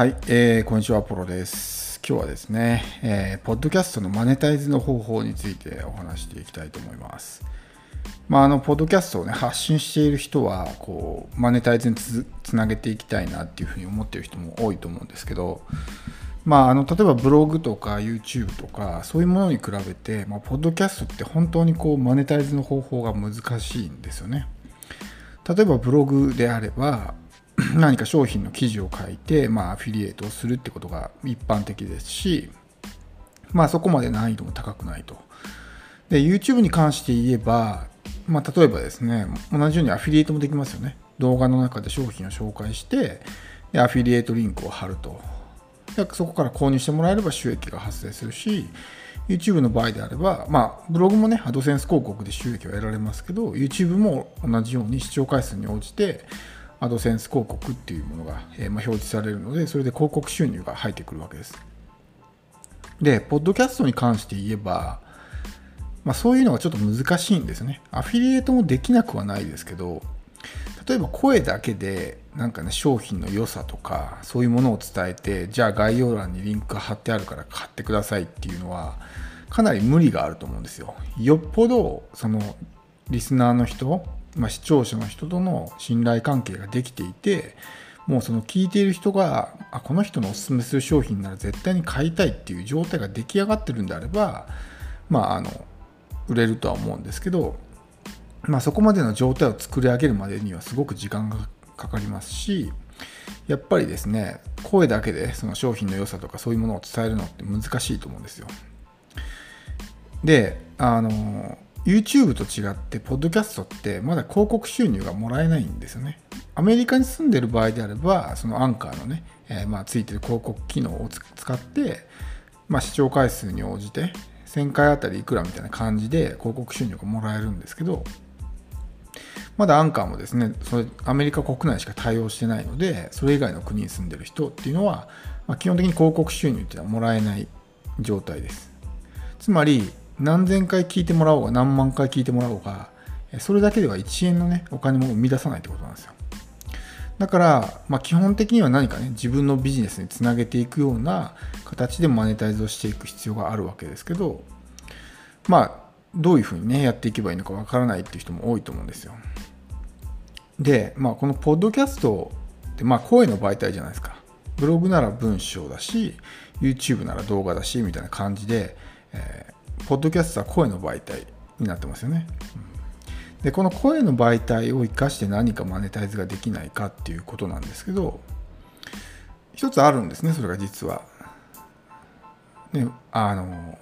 はい、えー、こんにちは、ポロです。今日はですね、えー、ポッドキャストのマネタイズの方法についてお話していきたいと思います。まあ、あの、ポッドキャストをね、発信している人は、こう、マネタイズにつなげていきたいなっていうふうに思っている人も多いと思うんですけど、まあ、あの例えばブログとか YouTube とかそういうものに比べて、まあ、ポッドキャストって本当にこうマネタイズの方法が難しいんですよね。例えばブログであれば 何か商品の記事を書いて、まあ、アフィリエイトをするってことが一般的ですし、まあ、そこまで難易度も高くないと。で、YouTube に関して言えば、まあ、例えばですね、同じようにアフィリエイトもできますよね。動画の中で商品を紹介して、でアフィリエイトリンクを貼ると。でそこから購入してもらえれば収益が発生するし、YouTube の場合であれば、まあ、ブログもね、アドセンス広告で収益を得られますけど、YouTube も同じように視聴回数に応じて、アドセンス広告っていうものが、え、ま、表示されるので、それで広告収入が入ってくるわけです。で、ポッドキャストに関して言えば、まあ、そういうのがちょっと難しいんですね。アフィリエイトもできなくはないですけど、例えば声だけでなんかね商品の良さとかそういうものを伝えてじゃあ概要欄にリンクが貼ってあるから買ってくださいっていうのはかなり無理があると思うんですよ。よっぽどそのリスナーの人まあ、視聴者の人との信頼関係ができていてもうその聞いている人があこの人のおすすめする商品なら絶対に買いたいっていう状態が出来上がってるんであればまああの売れるとは思うんですけど、まあ、そこまでの状態を作り上げるまでにはすごく時間がかかりますしやっぱりですね声だけでその商品の良さとかそういうものを伝えるのって難しいと思うんですよ。であの YouTube と違って、ポッドキャストってまだ広告収入がもらえないんですよね。アメリカに住んでる場合であれば、そのアンカーのね、えー、まあついてる広告機能を使って、まあ、視聴回数に応じて、1000回あたりいくらみたいな感じで広告収入がもらえるんですけど、まだアンカーもですね、それアメリカ国内しか対応してないので、それ以外の国に住んでる人っていうのは、まあ、基本的に広告収入っていうのはもらえない状態です。つまり、何千回聞いてもらおうが何万回聞いてもらおうがそれだけでは1円のねお金も生み出さないってことなんですよ。だから、まあ、基本的には何かね自分のビジネスにつなげていくような形でマネタイズをしていく必要があるわけですけどまあどういうふうにねやっていけばいいのかわからないっていう人も多いと思うんですよ。で、まあ、このポッドキャストってまあ声の媒体じゃないですか。ブログなら文章だし YouTube なら動画だしみたいな感じで、えーポッドキャストは声の媒体になってますよね。でこの声の媒体を生かして何かマネタイズができないかっていうことなんですけど一つあるんですねそれが実は。ねあの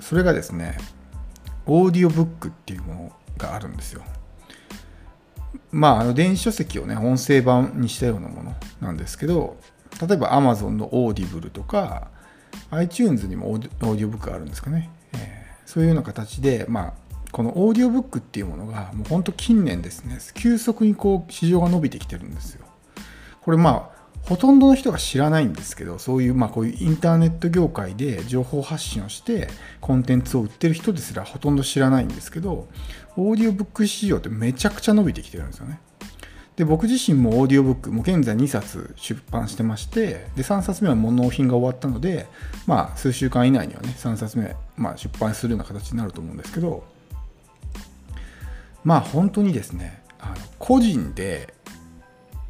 それがですねオーディオブックっていうものがあるんですよ。まあ、あの電子書籍をね音声版にしたようなものなんですけど例えば Amazon のオーディブルとか iTunes にもオーディオブックがあるんですかねそういうような形で、まあ、このオーディオブックっていうものがもう本当近年ですね急速にこう市場が伸びてきてるんですよ。これまあほとんどの人が知らないんですけどそういうまあこういうインターネット業界で情報発信をしてコンテンツを売ってる人ですらほとんど知らないんですけどオーディオブック市場ってめちゃくちゃ伸びてきてるんですよね。で僕自身もオーディオブックも現在2冊出版してましてで3冊目はも納品が終わったのでまあ数週間以内にはね3冊目、まあ、出版するような形になると思うんですけどまあ本当にですねあの個人で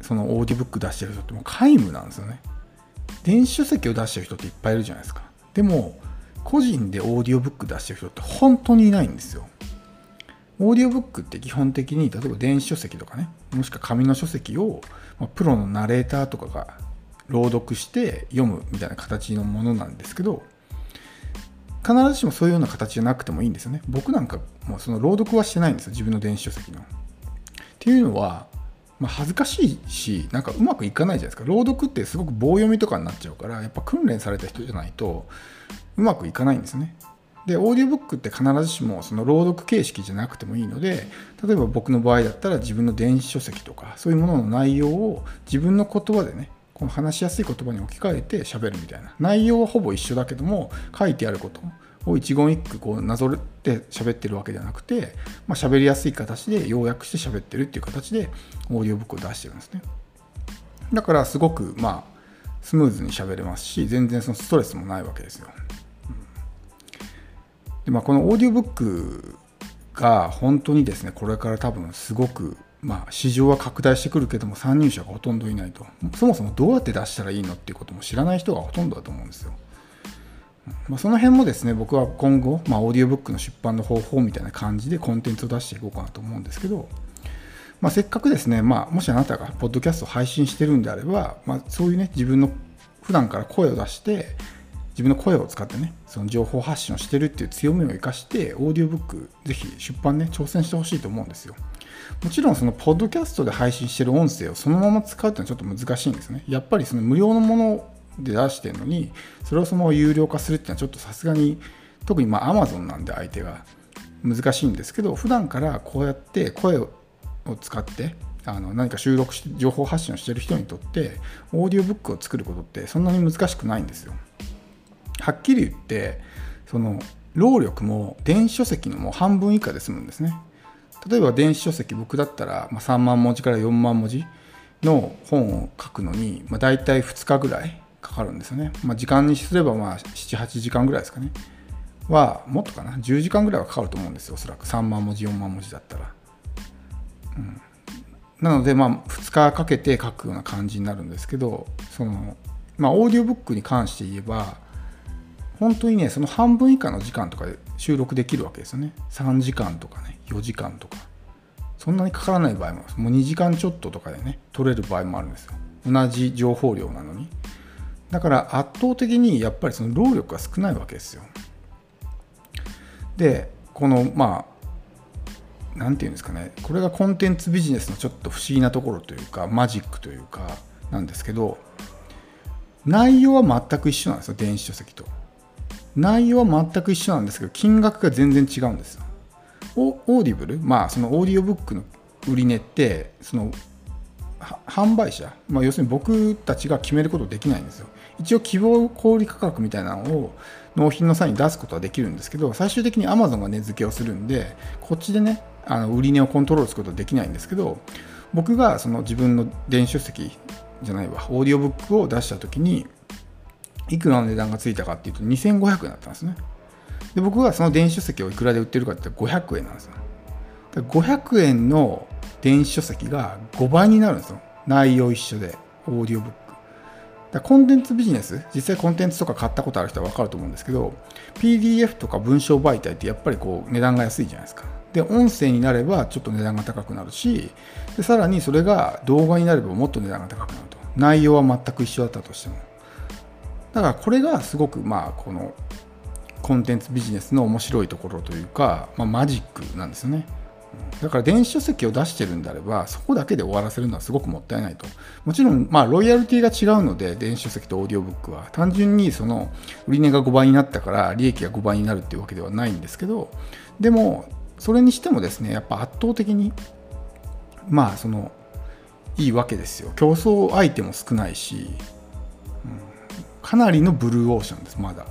そのオーディオブック出してる人ってもう皆無なんですよね。電子書籍を出してる人っていっぱいいるじゃないですか。でも個人でオーディオブック出してる人って本当にいないんですよ。オーディオブックって基本的に例えば電子書籍とかねもしくは紙の書籍を、まプロのナレーターとかが朗読して読むみたいな形のものなんですけど必ずしもそういうような形じゃなくてもいいんですよね僕なんかもうその朗読はしてないんですよ自分の電子書籍の。っていうのは、まあ、恥ずかしいしなんかうまくいかないじゃないですか朗読ってすごく棒読みとかになっちゃうからやっぱ訓練された人じゃないとうまくいかないんですね。でオーディオブックって必ずしもその朗読形式じゃなくてもいいので例えば僕の場合だったら自分の電子書籍とかそういうものの内容を自分の言葉でねこの話しやすい言葉に置き換えて喋るみたいな内容はほぼ一緒だけども書いてあることを一言一句こうなぞって喋ってるわけではなくて、まあ、喋りやすい形で要約して喋ってるっていう形でオーディオブックを出してるんですねだからすごくまあスムーズに喋れますし全然そのストレスもないわけですよ。でまあ、このオーディオブックが本当にですねこれから多分すごくまあ、市場は拡大してくるけども参入者がほとんどいないとそもそもどうやって出したらいいのっていうことも知らない人がほとんどだと思うんですよ。まあ、その辺もですね僕は今後、まあ、オーディオブックの出版の方法みたいな感じでコンテンツを出していこうかなと思うんですけど、まあ、せっかくですね、まあ、もしあなたがポッドキャストを配信してるんであれば、まあ、そういうね自分の普段から声を出して自分の声を使ってねその情報発信をしてるっていう強みを生かしてオーディオブックぜひ出版ね挑戦してほしいと思うんですよ。もちろんそのポッドキャストで配信してる音声をそのまま使うっていうのはちょっと難しいんですね。やっぱりその無料のもので出してるのにそれをそのまま有料化するっていうのはちょっとさすがに特にまあ Amazon なんで相手が難しいんですけど普段からこうやって声を使ってあの何か収録して情報発信をしてる人にとってオーディオブックを作ることってそんなに難しくないんですよ。はっきり言ってその労力も電子書籍のもう半分以下で済むんですね。例えば電子書籍僕だったら3万文字から4万文字の本を書くのに、まあ、大体2日ぐらいかかるんですよね、まあ、時間にすればまあ78時間ぐらいですかね。はもっとかな？10時間ぐらいはかかると思うんですよおそらく。3万文字4万文字だったら、うん、なのでまあ2日かけて書くような感じになるんですけどそのまあオーディオブックに関して言えば本当にねその半分以下の時間とかで収録できるわけですよね。3時間とかね4時間とか。そんなにかからない場合もあるもう2時間ちょっととかでね取れる場合もあるんですよ。同じ情報量なのに。だから圧倒的にやっぱりその労力が少ないわけですよ。でこのまあ何て言うんですかね。これがコンテンツビジネスのちょっと不思議なところというかマジックというかなんですけど内容は全く一緒なんですよ電子書籍と。内容は全く一緒なんですけど金額が全然違うんですよ。オーディブルまあそのオーディオブックの売値ってその販売者、まあ、要するに僕たちが決めることできないんですよ。一応希望小売価格みたいなのを納品の際に出すことはできるんですけど最終的に Amazon が値付けをするんでこっちでねあの売値をコントロールすることはできないんですけど僕がその自分の電子書籍じゃないわオーディオブックを出した時にいくらの値段がついたかっていうと2500円だったんですね。で僕はその電子書籍をいくらで売ってるかって500円なんですよ。500円の電子書籍が5倍になるんですよ。内容一緒でオーディオブック。だコンテンツビジネス実際コンテンツとか買ったことある人は分かると思うんですけど PDF とか文章媒体ってやっぱりこう値段が安いじゃないですか。で音声になればちょっと値段が高くなるしでさらにそれが動画になればもっと値段が高くなると。内容は全く一緒だったとしても。だからこれがすごくまあこのコンテンツビジネスの面白いところというか、まあ、マジックなんですよね。だから電子書籍を出してるんであればそこだけで終わらせるのはすごくもったいないともちろんまあロイヤリティが違うので電子書籍とオーディオブックは単純にその売値が5倍になったから利益が5倍になるっていうわけではないんですけどでもそれにしてもですねやっぱ圧倒的にまあそのいいわけですよ競争相手も少ないしかなりのブルーオーシャンですまだ。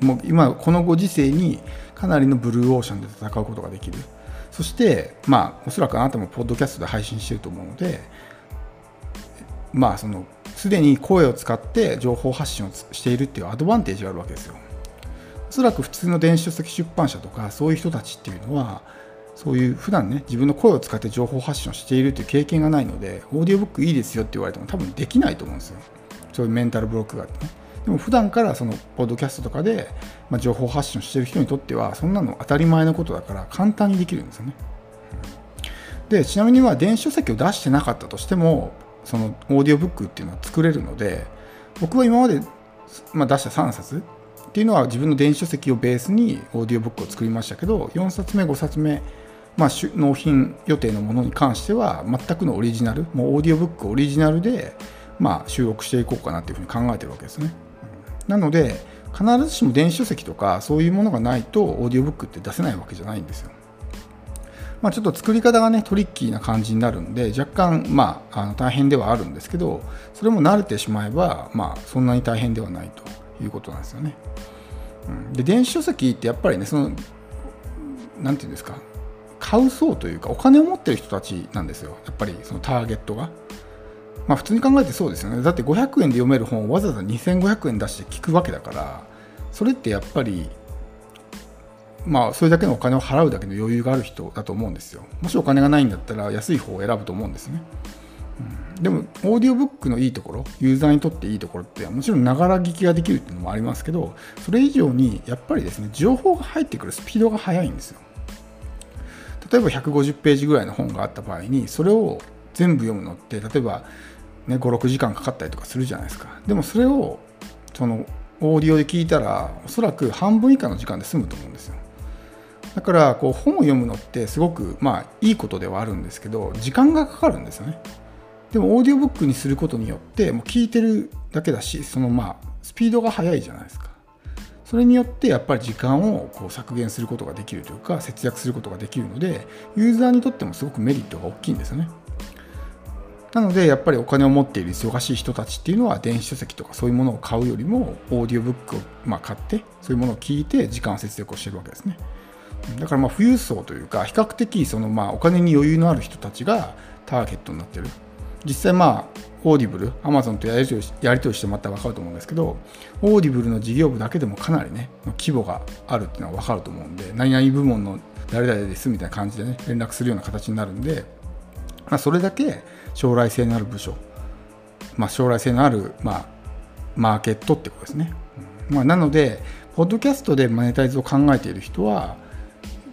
もう今このご時世にかなりのブルーオーシャンで戦うことができる。そしてまあおそらくあなたもポッドキャストで配信してると思うのでまあそのすでに声を使って情報発信をしているっていうアドバンテージがあるわけですよ。おそらく普通の電子書籍出版社とかそういう人たちっていうのはそういう普段ね自分の声を使って情報発信をしているという経験がないのでオーディオブックいいですよって言われても多分できないと思うんですよ。そういうメンタルブロックがあってね。でも普段からそのポッドキャストとかで、ま情報発信をしてる人にとってはそんなの当たり前のことだから簡単にできるんですよね。でちなみには電子書籍を出してなかったとしてもそのオーディオブックっていうのは作れるので僕は今まで、まあ、出した3冊っていうのは自分の電子書籍をベースにオーディオブックを作りましたけど4冊目5冊目、まあ、納品予定のものに関しては全くのオリジナルもうオーディオブックオリジナルで、まあ、収録していこうかなっていうふうに考えてるわけですね。なので必ずしも電子書籍とかそういうものがないとオーディオブックって出せないわけじゃないんですよ。まあ、ちょっと作り方がねトリッキーな感じになるんで若干まあの大変ではあるんですけどそれも慣れてしまえばまあそんなに大変ではないということなんですよね。うん、で電子書籍ってやっぱりねその何て言うんですか買う層というかお金を持ってる人たちなんですよやっぱりそのターゲットが。まあ普通に考えてそうですよね。だって500円で読める本をわざわざ2500円出して聞くわけだからそれってやっぱりまあそれだけのお金を払うだけの余裕がある人だと思うんですよ。もしお金がないんだったら安い方を選ぶと思うんですね、うん、でもオーディオブックのいいところユーザーにとっていいところってもちろんながら聞きができるっていうのもありますけどそれ以上にやっぱりですね情報が入ってくるスピードが速いんですよ。例えば150ページぐらいの本があった場合にそれを全部読むのって例えば、ね、56時間かかったりとかするじゃないですか。でもそれをそのオーディオで聞いたらおそらく半分以下の時間で済むと思うんですよ。だからこう本を読むのってすごくまあいいことではあるんですけど時間がかかるんですよね。でもオーディオブックにすることによってもう聞いてるだけだしそのまあスピードが速いじゃないですか。それによってやっぱり時間をこう削減することができるというか節約することができるのでユーザーにとってもすごくメリットが大きいんですよね。なのでやっぱりお金を持っている忙しい人たちっていうのは電子書籍とかそういうものを買うよりもオーディオブックをま買ってそういうものを聞いて時間節約をしてるわけですね。だからまあ富裕層というか比較的そのまあお金に余裕のある人たちがターゲットになってる。実際まあオーディブル、アマゾンとやり取りやり取りしてもらったら分かると思うんですけど、オーディブルの事業部だけでもかなりね、規模があるっていうのは分かると思うんで、何々部門の誰々ですみたいな感じでね、連絡するような形になるんで、まあ、それだけ将来性のある部署、まあ、将来性のある、まあ、マーケットってことですね。まあ、なので、ポッドキャストでマネタイズを考えている人は、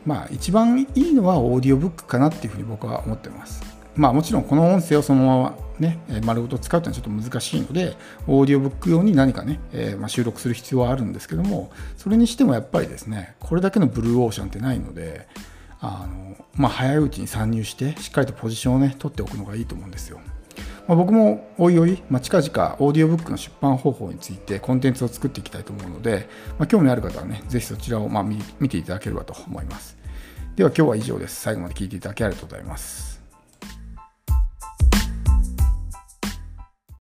まあ、一番いいのはオーディオブックかなっていうふうに僕は思ってます。まあもちろんこの音声をそのままね、丸ごと使うというのはちょっと難しいので、オーディオブック用に何かね、えー、まあ、収録する必要はあるんですけども、それにしてもやっぱりですね、これだけのブルーオーシャンってないので、あのまあ、早いうちに参入して、しっかりとポジションをね、取っておくのがいいと思うんですよ。まあ、僕もおいおい、まあ、近々オーディオブックの出版方法についてコンテンツを作っていきたいと思うので、まあ、興味ある方はね、ぜひそちらをま見ていただければと思います。では今日は以上です。最後まで聞いていただきありがとうございます。